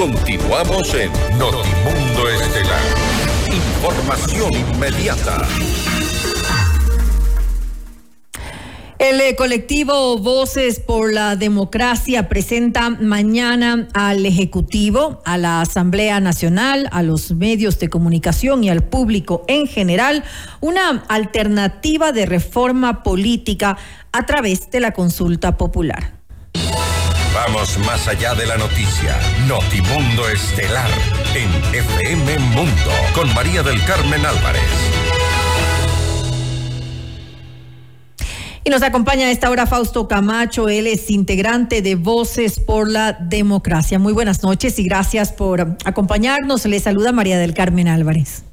Continuamos en Notimundo Estelar. Información inmediata. El eh, colectivo Voces por la Democracia presenta mañana al Ejecutivo, a la Asamblea Nacional, a los medios de comunicación y al público en general una alternativa de reforma política a través de la consulta popular. Vamos más allá de la noticia. Notimundo Estelar en FM Mundo con María del Carmen Álvarez. Y nos acompaña a esta hora Fausto Camacho, él es integrante de Voces por la Democracia. Muy buenas noches y gracias por acompañarnos. Le saluda María del Carmen Álvarez.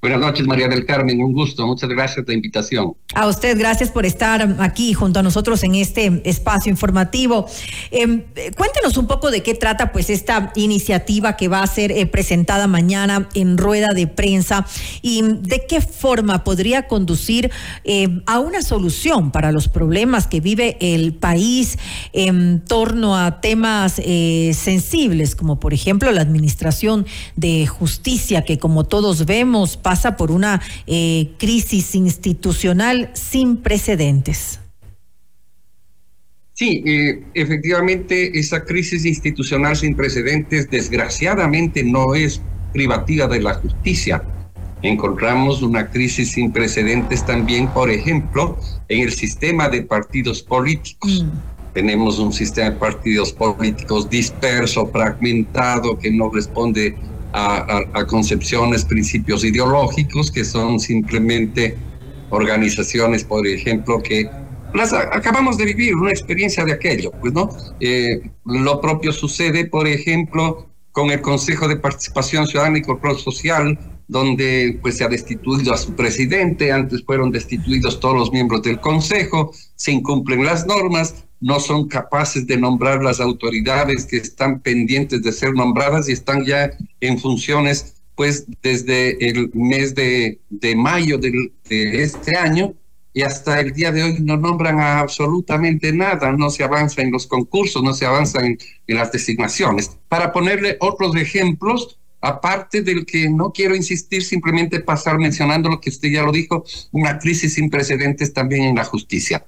Buenas noches, María del Carmen. Un gusto. Muchas gracias por la invitación. A usted, gracias por estar aquí junto a nosotros en este espacio informativo. Em, cuéntenos un poco de qué trata pues esta iniciativa que va a ser eh, presentada mañana en rueda de prensa y de qué forma podría conducir em, a una solución para los problemas que vive el país en torno a temas eh, sensibles, como por ejemplo la administración de justicia, que como todos vemos, pasa por una eh, crisis institucional sin precedentes. Sí, eh, efectivamente, esa crisis institucional sin precedentes desgraciadamente no es privativa de la justicia. Encontramos una crisis sin precedentes también, por ejemplo, en el sistema de partidos políticos. Mm. Tenemos un sistema de partidos políticos disperso, fragmentado, que no responde a, concepciones, principios ideológicos que son simplemente organizaciones, por ejemplo, que las acabamos de vivir una experiencia de aquello, pues no. Eh, lo propio sucede, por ejemplo, con el Consejo de Participación Ciudadana y Control Social, donde pues se ha destituido a su presidente, antes fueron destituidos todos los miembros del Consejo, se incumplen las normas, no son capaces de nombrar las autoridades que están pendientes de ser nombradas y están ya en funciones pues desde el mes de, de mayo de, este año y hasta el día de hoy no nombran absolutamente nada, no se avanza en los concursos, no se avanza en, en las designaciones. Para ponerle otros ejemplos, aparte del que no quiero insistir, simplemente pasar mencionando lo que usted ya lo dijo, una crisis sin precedentes también en la justicia.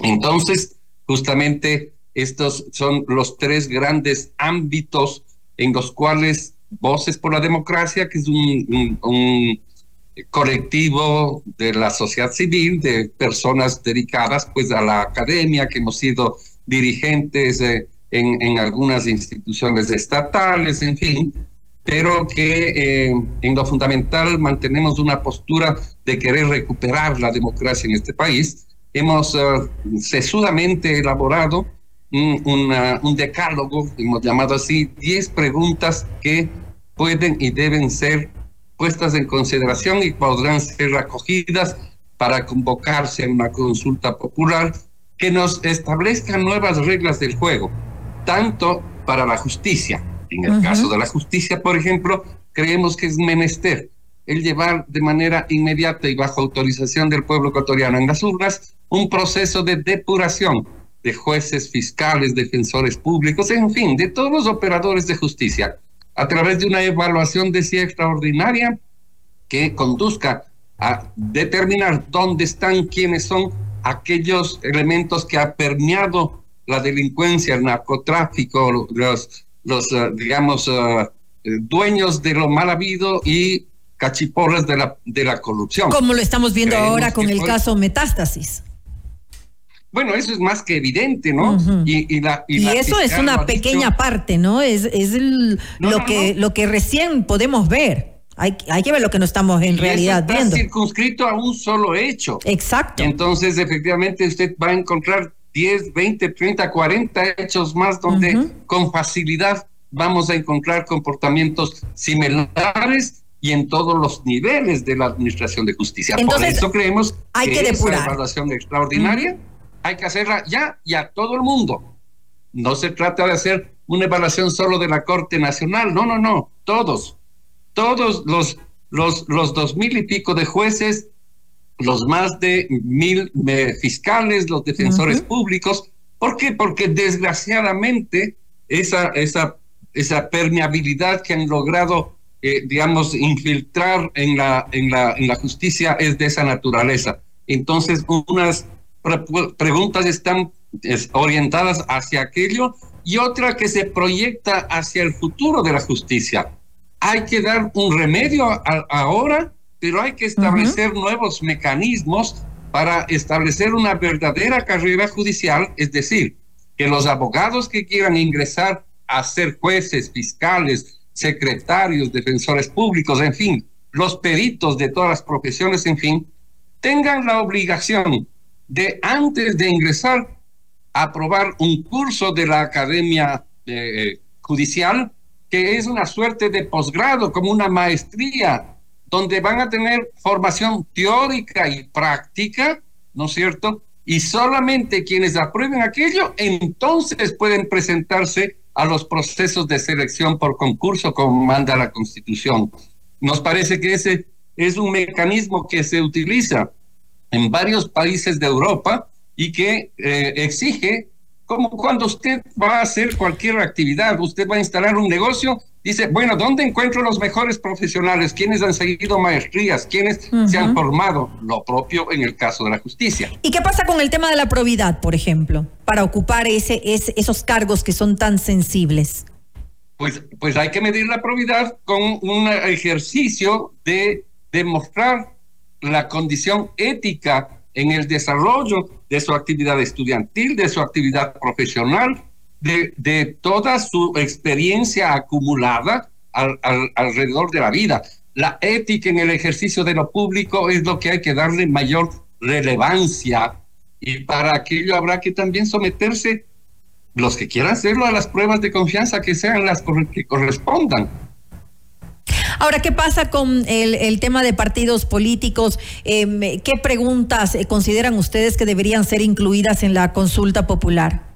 Entonces, justamente estos son los tres grandes ámbitos en los cuales Voces por la Democracia, que es un, colectivo de la sociedad civil, de personas dedicadas pues a la academia, que hemos sido dirigentes en, en, algunas instituciones estatales, en fin, pero que eh, en lo fundamental mantenemos una postura de querer recuperar la democracia en este país hemos uh, sesudamente elaborado un, un, decálogo, hemos llamado así, 10 preguntas que pueden y deben ser puestas en consideración y podrán ser acogidas para convocarse a una consulta popular que nos establezca nuevas reglas del juego, tanto para la justicia. En el caso de la justicia, por ejemplo, creemos que es menester el llevar de manera inmediata y bajo autorización del pueblo ecuatoriano en las urnas un proceso de depuración de jueces, fiscales, defensores públicos, en fin, de todos los operadores de justicia, a través de una evaluación de sí extraordinaria que conduzca a determinar dónde están, quiénes son aquellos elementos que ha permeado la delincuencia, el narcotráfico, los, los eh, digamos, eh, dueños de lo mal habido y cachiporras de la, de la corrupción. Como lo estamos viendo ahora con el caso Metástasis. Bueno, eso es más que evidente, ¿no? y, eso es una pequeña parte, ¿no? Es, es lo, que, lo que recién podemos ver. Hay, hay que ver lo que no estamos en realidad está viendo. circunscrito a un solo hecho. Exacto. Entonces, efectivamente, usted va a encontrar 10, 20, 30, 40 hechos más donde con facilidad vamos a encontrar comportamientos similares y en todos los niveles de la administración de justicia. Por eso creemos hay que, esa evaluación extraordinaria hay que hacerla ya y a todo el mundo. No se trata de hacer una evaluación solo de la Corte Nacional, no, no, no, todos, todos los, los, los dos mil y pico de jueces, los más de mil eh, fiscales, los defensores públicos. ¿Por qué? Porque desgraciadamente esa, esa esa permeabilidad que han logrado, eh, digamos, infiltrar en la, en, la, en la justicia es de esa naturaleza. Entonces, unas preguntas están orientadas hacia aquello y otra que se proyecta hacia el futuro de la justicia. Hay que dar un remedio ahora, pero hay que establecer nuevos mecanismos para establecer una verdadera carrera judicial, es decir, que los abogados que quieran ingresar a ser jueces, fiscales, secretarios, defensores públicos, en fin, los peritos de todas las profesiones, en fin, tengan la obligación de antes de ingresar a aprobar un curso de la Academia eh, Judicial, que es una suerte de posgrado, como una maestría, donde van a tener formación teórica y práctica, ¿no es cierto? Y solamente quienes aprueben aquello, entonces pueden presentarse a los procesos de selección por concurso como manda la Constitución. Nos parece que ese es un mecanismo que se utiliza en varios países de Europa y que eh, exige, como cuando usted va a hacer cualquier actividad, usted va a instalar un negocio, dice, bueno, ¿dónde encuentro los mejores profesionales? ¿Quiénes han seguido maestrías? ¿Quiénes se han formado? Lo propio en el caso de la justicia. ¿Y qué pasa con el tema de la probidad, por ejemplo, para ocupar ese, ese esos cargos que son tan sensibles? Pues, pues hay que medir la probidad con un ejercicio de demostrar la condición ética en el desarrollo de su actividad estudiantil, de su actividad profesional, de, de toda su experiencia acumulada al, alrededor de la vida. La ética en el ejercicio de lo público es lo que hay que darle mayor relevancia y para aquello habrá que también someterse los que quieran hacerlo a las pruebas de confianza que sean las que correspondan. Ahora, ¿qué pasa con el, tema de partidos políticos? Em, ¿Qué preguntas eh, consideran ustedes que deberían ser incluidas en la consulta popular?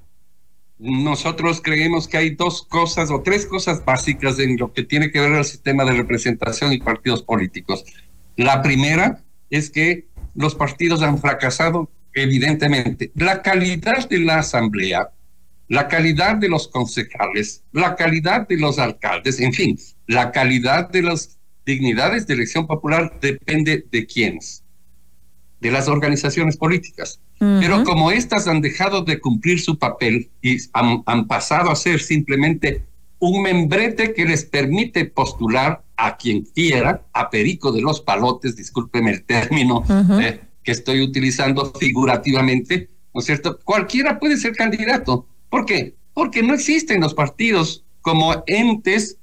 Nosotros creemos que hay dos cosas o tres cosas básicas en lo que tiene que ver el sistema de representación y partidos políticos. La primera es que los partidos han fracasado evidentemente. La calidad de la asamblea la calidad de los concejales, la calidad de los alcaldes, en fin, la calidad de las dignidades de elección popular depende de quiénes, de las organizaciones políticas. Pero como éstas han dejado de cumplir su papel y han, pasado a ser simplemente un membrete que les permite postular a quien quiera, a Perico de los Palotes, discúlpeme el término eh, que estoy utilizando figurativamente, ¿no es cierto? Cualquiera puede ser candidato. ¿Por qué? Porque no existen los partidos como entes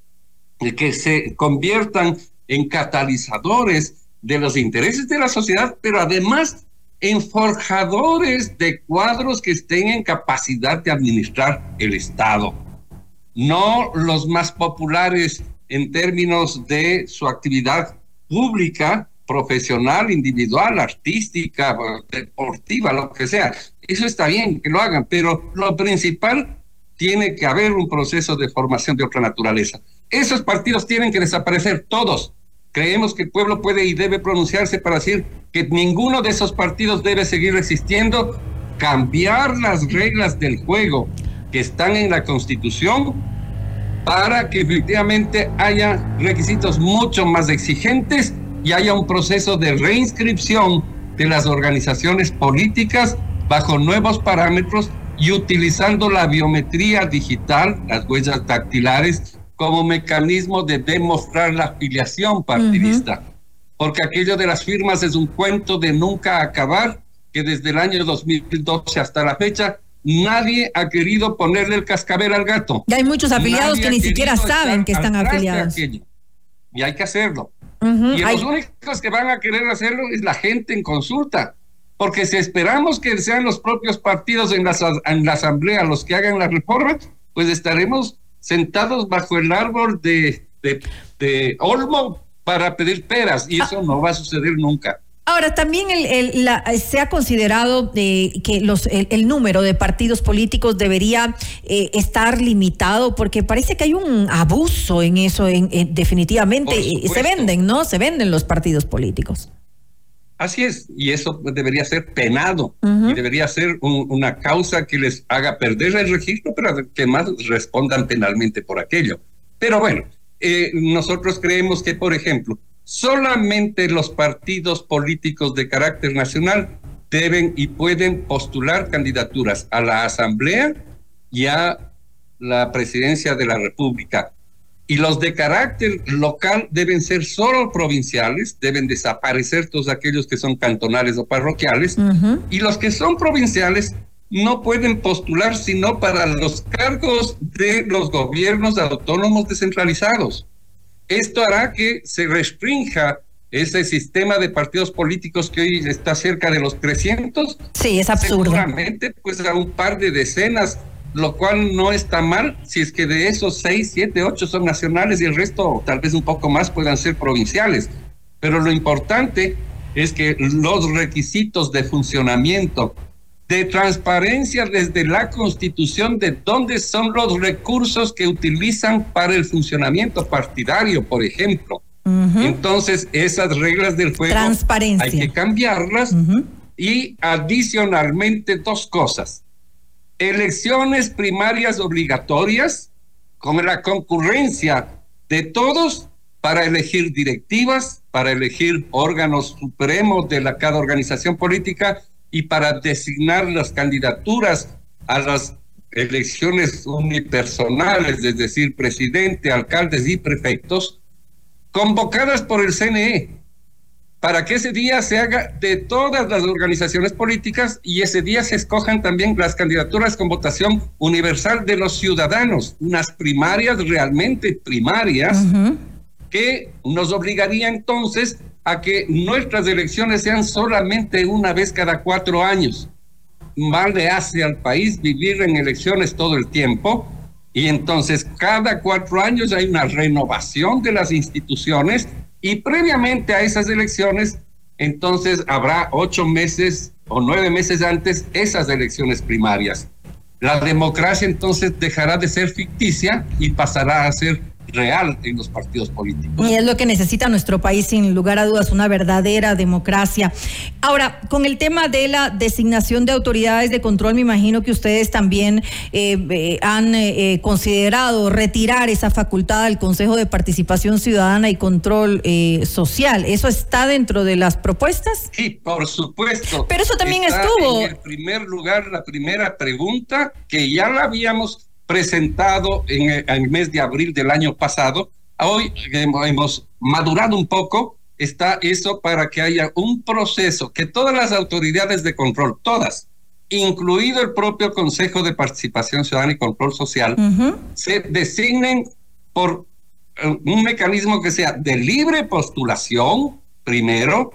que se conviertan en catalizadores de los intereses de la sociedad, pero además en forjadores de cuadros que estén en capacidad de administrar el Estado. No los más populares en términos de su actividad pública, profesional, individual, artística, deportiva, lo que sea, eso está bien que lo hagan, pero lo principal tiene que haber un proceso de formación de otra naturaleza. Esos partidos tienen que desaparecer todos. Creemos que el pueblo puede y debe pronunciarse para decir que ninguno de esos partidos debe seguir existiendo, cambiar las reglas del juego que están en la Constitución para que efectivamente haya requisitos mucho más exigentes y haya un proceso de reinscripción de las organizaciones políticas bajo nuevos parámetros y utilizando la biometría digital, las huellas dactilares, como mecanismo de demostrar la afiliación partidista. Porque aquello de las firmas es un cuento de nunca acabar, que desde el año 2012 hasta la fecha nadie ha querido ponerle el cascabel al gato. Y hay muchos afiliados que ni siquiera saben que están afiliados. Y hay que hacerlo. Y los únicos que van a querer hacerlo es la gente en consulta porque si esperamos que sean los propios partidos en la, en la asamblea los que hagan la reforma, pues estaremos sentados bajo el árbol de, de, Olmo para pedir peras y eso no va a suceder nunca. Ahora, también el, se ha considerado de que los, el, número de partidos políticos debería eh, estar limitado porque parece que hay un abuso en eso, en, definitivamente. Se venden, ¿no? Se venden los partidos políticos. Así es, y eso debería ser penado y debería ser una causa que les haga perder el registro, pero que más respondan penalmente por aquello. Pero bueno, eh, nosotros creemos que, por ejemplo, solamente los partidos políticos de carácter nacional deben y pueden postular candidaturas a la Asamblea y a la presidencia de la República. Y los de carácter local deben ser solo provinciales, deben desaparecer todos aquellos que son cantonales o parroquiales, y los que son provinciales no pueden postular sino para los cargos de los gobiernos autónomos descentralizados. Esto hará que se restrinja ese sistema de partidos políticos que hoy está cerca de los 300. Sí, es absurdo. Seguramente, pues a un par de decenas, lo cual no está mal si es que de esos 6, 7, 8 son nacionales y el resto, tal vez un poco más, puedan ser provinciales. Pero lo importante es que los requisitos de funcionamiento de transparencia desde la constitución de dónde son los recursos que utilizan para el funcionamiento partidario, por ejemplo. Entonces, esas reglas del juego hay que cambiarlas y adicionalmente dos cosas. Elecciones primarias obligatorias con la concurrencia de todos para elegir directivas, para elegir órganos supremos de la, cada organización política y para designar las candidaturas a las elecciones unipersonales, es decir, presidente, alcaldes y prefectos, convocadas por el CNE, para que ese día se haga de todas las organizaciones políticas y ese día se escojan también las candidaturas con votación universal de los ciudadanos, unas primarias realmente primarias, que nos obligaría entonces a que nuestras elecciones sean solamente una vez cada cuatro años. Mal le hace al país vivir en elecciones todo el tiempo y entonces cada cuatro años hay una renovación de las instituciones y previamente a esas elecciones entonces habrá ocho meses o nueve meses antes esas elecciones primarias. La democracia entonces dejará de ser ficticia y pasará a ser real en los partidos políticos. Y es lo que necesita nuestro país, sin lugar a dudas, una verdadera democracia. Ahora, con el tema de la designación de autoridades de control, me imagino que ustedes también eh, eh, han eh, considerado retirar esa facultad del Consejo de Participación Ciudadana y Control Social. ¿Eso está dentro de las propuestas? Sí, por supuesto. Pero eso también estuvo. En primer lugar, la primera pregunta que ya la habíamos presentado en el, mes de abril del año pasado. Hoy hemos madurado un poco, está eso para que haya un proceso que todas las autoridades de control, todas, incluido el propio Consejo de Participación Ciudadana y Control Social, se designen por eh, un mecanismo que sea de libre postulación, primero.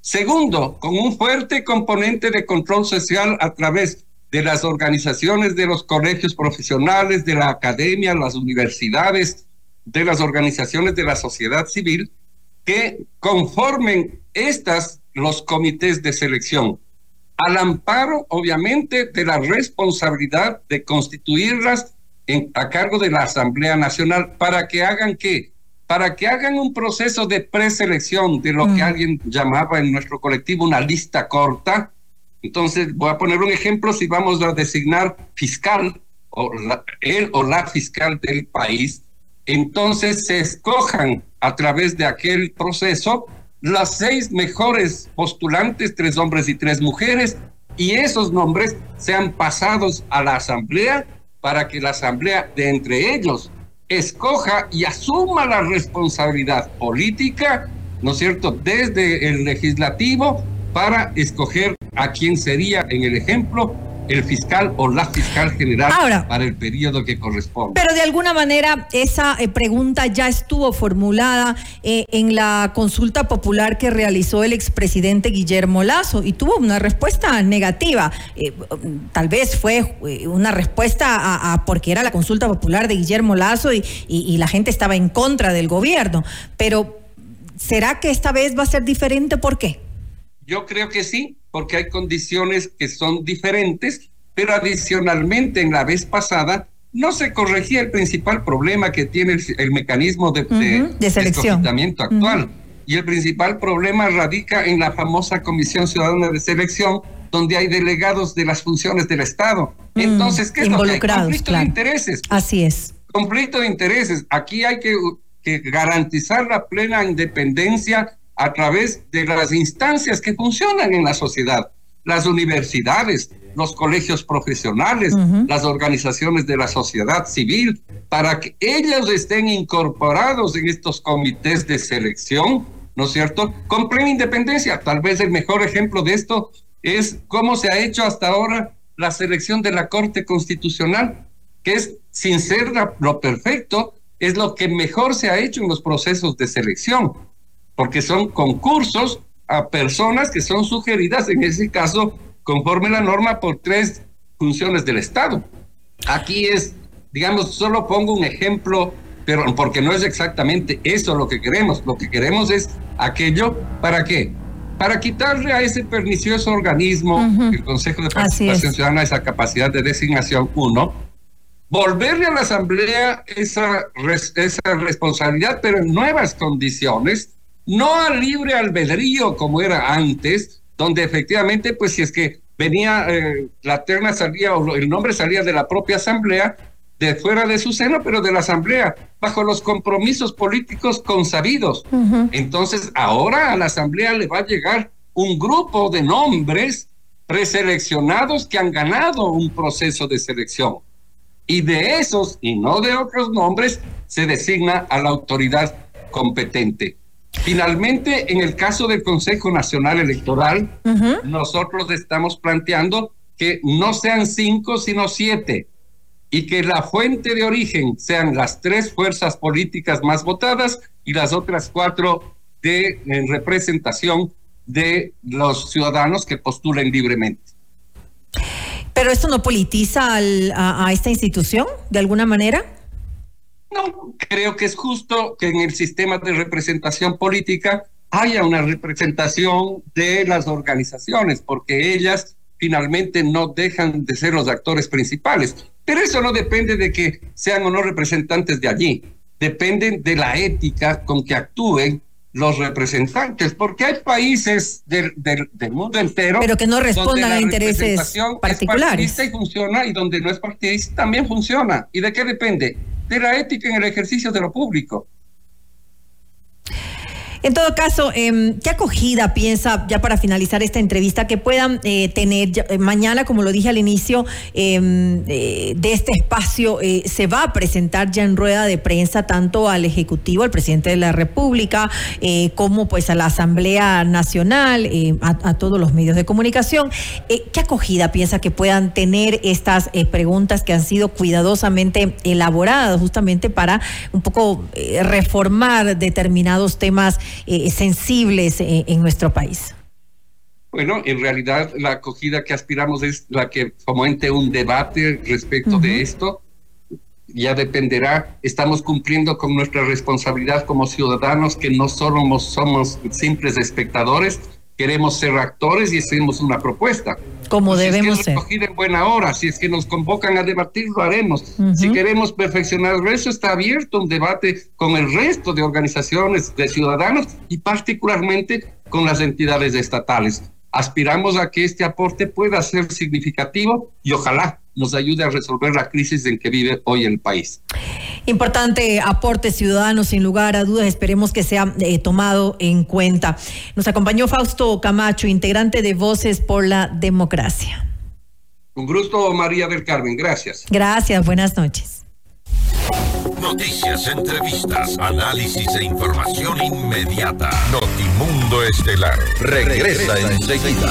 Segundo, con un fuerte componente de control social a través de las organizaciones de los colegios profesionales, de la academia, las universidades, de las organizaciones de la sociedad civil, que conformen estas los comités de selección, al amparo, obviamente, de la responsabilidad de constituirlas en, a cargo de la Asamblea Nacional para que hagan qué? Para que hagan un proceso de preselección de lo que mm. alguien llamaba en nuestro colectivo una lista corta, entonces, voy a poner un ejemplo, si vamos a designar fiscal, o él o la fiscal del país, entonces se escojan a través de aquel proceso las seis mejores postulantes, tres hombres y tres mujeres, y esos nombres sean pasados a la asamblea para que la asamblea de entre ellos escoja y asuma la responsabilidad política, ¿no es cierto?, desde el legislativo para escoger a quién sería en el ejemplo el fiscal o la fiscal general para el periodo que corresponde. Pero de alguna manera esa eh, pregunta ya estuvo formulada eh, en la consulta popular que realizó el expresidente Guillermo Lazo y tuvo una respuesta negativa. Eh, tal vez fue una respuesta a, porque era la consulta popular de Guillermo Lazo y, y la gente estaba en contra del gobierno. Pero ¿será que esta vez va a ser diferente? ¿Por qué? Yo creo que sí, porque hay condiciones que son diferentes, pero adicionalmente en la vez pasada no se corregía el principal problema que tiene el, mecanismo de, de, selección actual. Y el principal problema radica en la famosa Comisión Ciudadana de Selección, donde hay delegados de las funciones del Estado. Mm, Entonces, ¿qué es lo que hay? Conflicto de intereses. Así es conflicto de intereses. Aquí hay que, que garantizar la plena independencia a través de las instancias que funcionan en la sociedad, las universidades, los colegios profesionales, las organizaciones de la sociedad civil, para que ellos estén incorporados en estos comités de selección, ¿no es cierto? Con plena independencia. Tal vez el mejor ejemplo de esto es cómo se ha hecho hasta ahora la selección de la Corte Constitucional, que es, sin ser lo perfecto, es lo que mejor se ha hecho en los procesos de selección, porque son concursos a personas que son sugeridas, en ese caso, conforme la norma, por tres funciones del Estado. Aquí es, digamos, solo pongo un ejemplo, pero porque no es exactamente eso lo que queremos. Lo que queremos es aquello, ¿para qué? Para quitarle a ese pernicioso organismo, el Consejo de Participación Ciudadana, esa capacidad de designación, uno, volverle a la Asamblea esa, esa responsabilidad, pero en nuevas condiciones, no a libre albedrío como era antes, donde efectivamente, pues si es que venía, eh, la terna salía o el nombre salía de la propia asamblea, de fuera de su seno, pero de la asamblea, bajo los compromisos políticos consabidos. Entonces, ahora a la asamblea le va a llegar un grupo de nombres preseleccionados que han ganado un proceso de selección. Y de esos, y no de otros nombres, se designa a la autoridad competente. Finalmente, en el caso del Consejo Nacional Electoral, nosotros estamos planteando que no sean cinco, sino siete, y que la fuente de origen sean las tres fuerzas políticas más votadas y las otras cuatro de representación de los ciudadanos que postulen libremente. ¿Pero esto no politiza a esta institución de alguna manera? No, creo que es justo que en el sistema de representación política haya una representación de las organizaciones, porque ellas finalmente no dejan de ser los actores principales. Pero eso no depende de que sean o no representantes de allí, depende de la ética con que actúen los representantes, porque hay países del, del, mundo entero. Pero que no respondan a intereses particulares. y funciona, y donde no es partidista también funciona. ¿Y de qué depende? De la ética en el ejercicio de lo público. En todo caso, eh, ¿qué acogida piensa, ya para finalizar esta entrevista, que puedan eh, tener eh, mañana, como lo dije al inicio em, eh, de este espacio, se va a presentar ya en rueda de prensa tanto al Ejecutivo, al presidente de la República, como pues a la Asamblea Nacional, a, a, todos los medios de comunicación? ¿Qué acogida piensa que puedan tener estas preguntas que han sido cuidadosamente elaboradas justamente para un poco reformar determinados temas? Eh, sensibles eh, en nuestro país? Bueno, en realidad la acogida que aspiramos es la que fomente un debate respecto de esto. Ya dependerá, estamos cumpliendo con nuestra responsabilidad como ciudadanos, que no solo somos simples espectadores, queremos ser actores y hacemos una propuesta. Como debemos si es que ser. en buena hora, si es que nos convocan a debatir, lo haremos. Si queremos perfeccionar eso, está abierto un debate con el resto de organizaciones de ciudadanos y particularmente con las entidades estatales. Aspiramos a que este aporte pueda ser significativo y ojalá nos ayude a resolver la crisis en que vive hoy el país. Importante aporte ciudadano, sin lugar a dudas, esperemos que sea eh, tomado en cuenta. Nos acompañó Fausto Camacho, integrante de Voces por la Democracia. Un gusto, María del Carmen, gracias. Gracias, buenas noches. Noticias, entrevistas, análisis e información inmediata. Notimundo Estelar regresa enseguida.